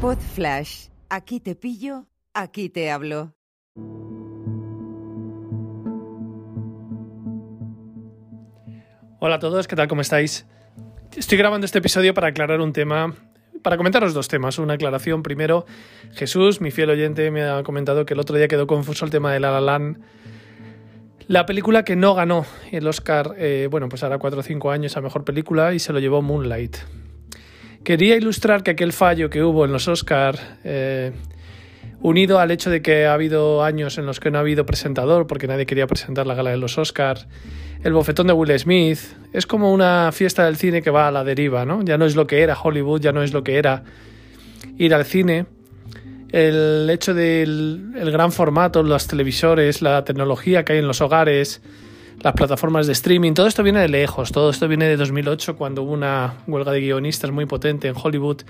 Pod Flash. Aquí te pillo, aquí te hablo. Hola a todos, ¿qué tal? ¿Cómo estáis? Estoy grabando este episodio para aclarar un tema, para comentaros dos temas. Una aclaración primero. Jesús, mi fiel oyente, me ha comentado que el otro día quedó confuso el tema de La La Land. La película que no ganó el Oscar, eh, bueno, pues ahora 4 o 5 años a mejor película y se lo llevó Moonlight. Quería ilustrar que aquel fallo que hubo en los Oscar, eh, unido al hecho de que ha habido años en los que no ha habido presentador porque nadie quería presentar la gala de los Oscar, el bofetón de Will Smith, es como una fiesta del cine que va a la deriva, ¿no? Ya no es lo que era Hollywood, ya no es lo que era ir al cine. El hecho del el gran formato, los televisores, la tecnología que hay en los hogares, las plataformas de streaming, todo esto viene de lejos, todo esto viene de 2008 cuando hubo una huelga de guionistas muy potente en Hollywood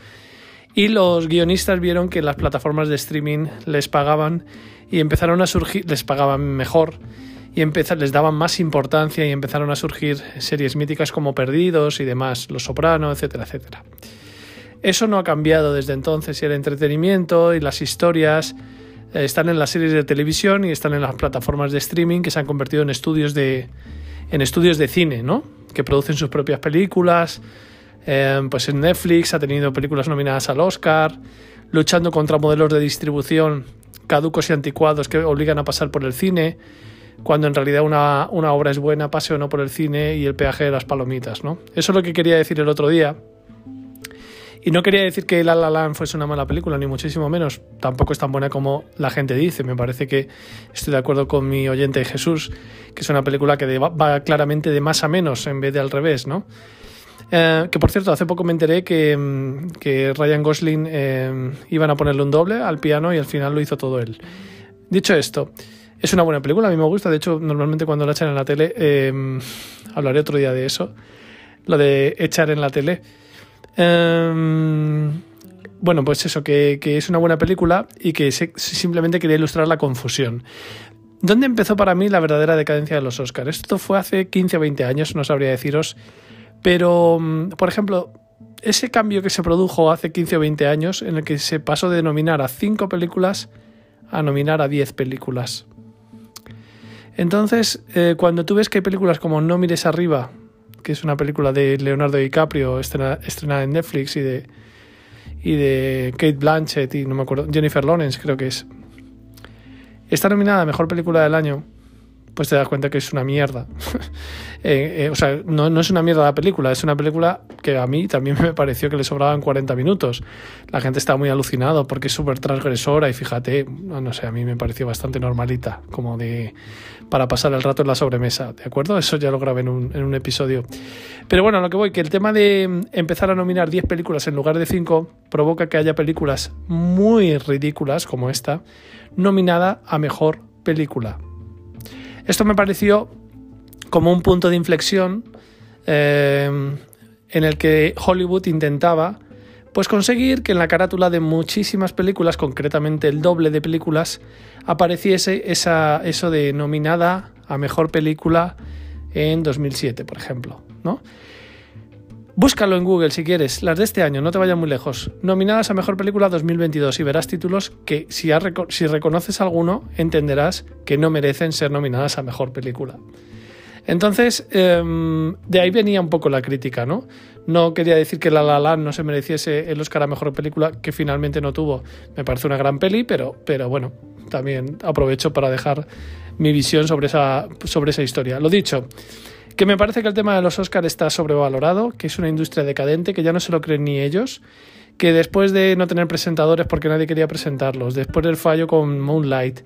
y los guionistas vieron que las plataformas de streaming les pagaban y empezaron a surgir, les pagaban mejor y les daban más importancia y empezaron a surgir series míticas como Perdidos y demás, Los Soprano, etcétera, etcétera. Eso no ha cambiado desde entonces y el entretenimiento y las historias están en las series de televisión y están en las plataformas de streaming que se han convertido en estudios de, en estudios de cine, ¿no? Que producen sus propias películas. Eh, pues en Netflix ha tenido películas nominadas al Oscar, luchando contra modelos de distribución caducos y anticuados que obligan a pasar por el cine, cuando en realidad una, una obra es buena, pase o no por el cine y el peaje de las palomitas, ¿no? Eso es lo que quería decir el otro día y no quería decir que La La Land fuese una mala película, ni muchísimo menos. Tampoco es tan buena como la gente dice. Me parece que estoy de acuerdo con mi oyente Jesús, que es una película que va claramente de más a menos en vez de al revés, ¿no? Eh, que por cierto, hace poco me enteré que, mm, Ryan Gosling eh, iban a ponerle un doble al piano y al final lo hizo todo él. Dicho esto, es una buena película, a mí me gusta. De hecho, normalmente cuando la echan en la tele, eh, hablaré otro día de eso. Lo de echar en la tele. Em, bueno, pues eso, que, es una buena película y que simplemente quería ilustrar la confusión. ¿Dónde empezó para mí la verdadera decadencia de los Oscars? Esto fue hace 15 o 20 años, no sabría deciros, pero, mm, por ejemplo, ese cambio que se produjo hace 15 o 20 años en el que se pasó de nominar a 5 películas a nominar a 10 películas. Entonces, eh, cuando tú ves que hay películas como No mires arriba, que es una película de Leonardo DiCaprio estrenada, en Netflix y de, y de Kate Blanchett y no me acuerdo, Jennifer Lawrence creo que es. Está nominada a Mejor Película del Año pues te das cuenta que es una mierda. Eh, eh, o sea, no, es una mierda la película, es una película que a mí también me pareció que le sobraban 40 minutos. La gente está muy alucinado porque es súper transgresora y fíjate, no sé, a mí me pareció bastante normalita, como de para pasar el rato en la sobremesa, ¿de acuerdo? Eso ya lo grabé en un, en un episodio. Pero bueno, a lo que voy, que el tema de empezar a nominar 10 películas en lugar de 5 provoca que haya películas muy ridículas como esta, nominada a mejor película. Esto me pareció como un punto de inflexión eh, en el que Hollywood intentaba pues conseguir que en la carátula de muchísimas películas, concretamente el doble de películas, apareciese esa, eso de nominada a mejor película en 2007, por ejemplo, ¿no? Búscalo en Google si quieres, las de este año, no te vayas muy lejos. Nominadas a Mejor Película 2022 y verás títulos que si, reconoces alguno entenderás que no merecen ser nominadas a Mejor Película. Entonces, em, de ahí venía un poco la crítica, ¿no? No quería decir que La La Land no se mereciese el Oscar a Mejor Película, que finalmente no tuvo. Me parece una gran peli, pero, pero bueno, también aprovecho para dejar mi visión sobre esa, sobre esa historia. Lo dicho, que me parece que el tema de los Oscars está sobrevalorado, que es una industria decadente, que ya no se lo creen ni ellos, que después de no tener presentadores porque nadie quería presentarlos, después del fallo con Moonlight,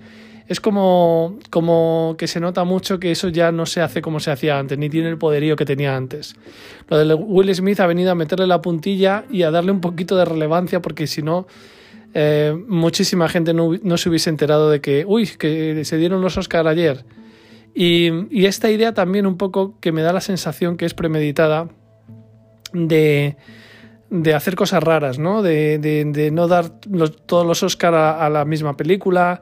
es como, como que se nota mucho que eso ya no se hace como se hacía antes, ni tiene el poderío que tenía antes. Lo de Will Smith ha venido a meterle la puntilla y a darle un poquito de relevancia porque si no... Eh, muchísima gente no, no, se hubiese enterado de que, uy, que se dieron los Oscars ayer y, esta idea también un poco que me da la sensación que es premeditada de, hacer cosas raras, ¿no? De, no dar todos los Oscar a, la misma película,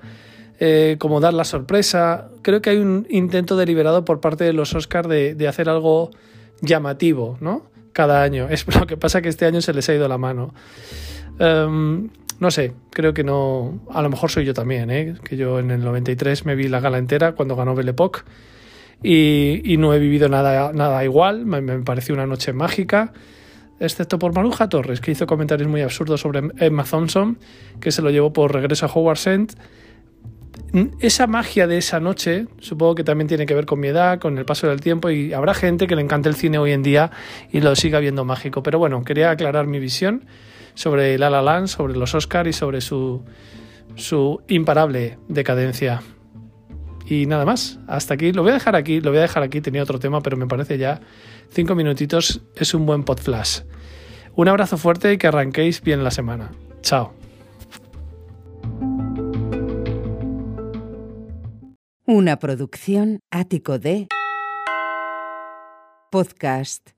eh, como dar la sorpresa. Creo que hay un intento deliberado por parte de los Oscar de, hacer algo llamativo, ¿no? Cada año. Es lo que pasa que este año se les ha ido la mano. Em, no sé, creo que no. A lo mejor soy yo también, ¿eh? que yo en el 93 me vi la gala entera cuando ganó Belle Époque y, no he vivido nada, nada igual. Me, pareció una noche mágica, excepto por Maruja Torres, que hizo comentarios muy absurdos sobre Emma Thompson, que se lo llevó por regreso a Howard End. Esa magia de esa noche, supongo que también tiene que ver con mi edad, con el paso del tiempo, y habrá gente que le encante el cine hoy en día y lo siga viendo mágico. Pero bueno, quería aclarar mi visión sobre La La Land, sobre los Oscars y sobre su, su imparable decadencia. Y nada más, hasta aquí. Lo voy a dejar aquí, lo voy a dejar aquí. Tenía otro tema, pero me parece ya cinco minutitos es un buen pod flash. Un abrazo fuerte y que arranquéis bien la semana. Chao. Una producción ático de podcast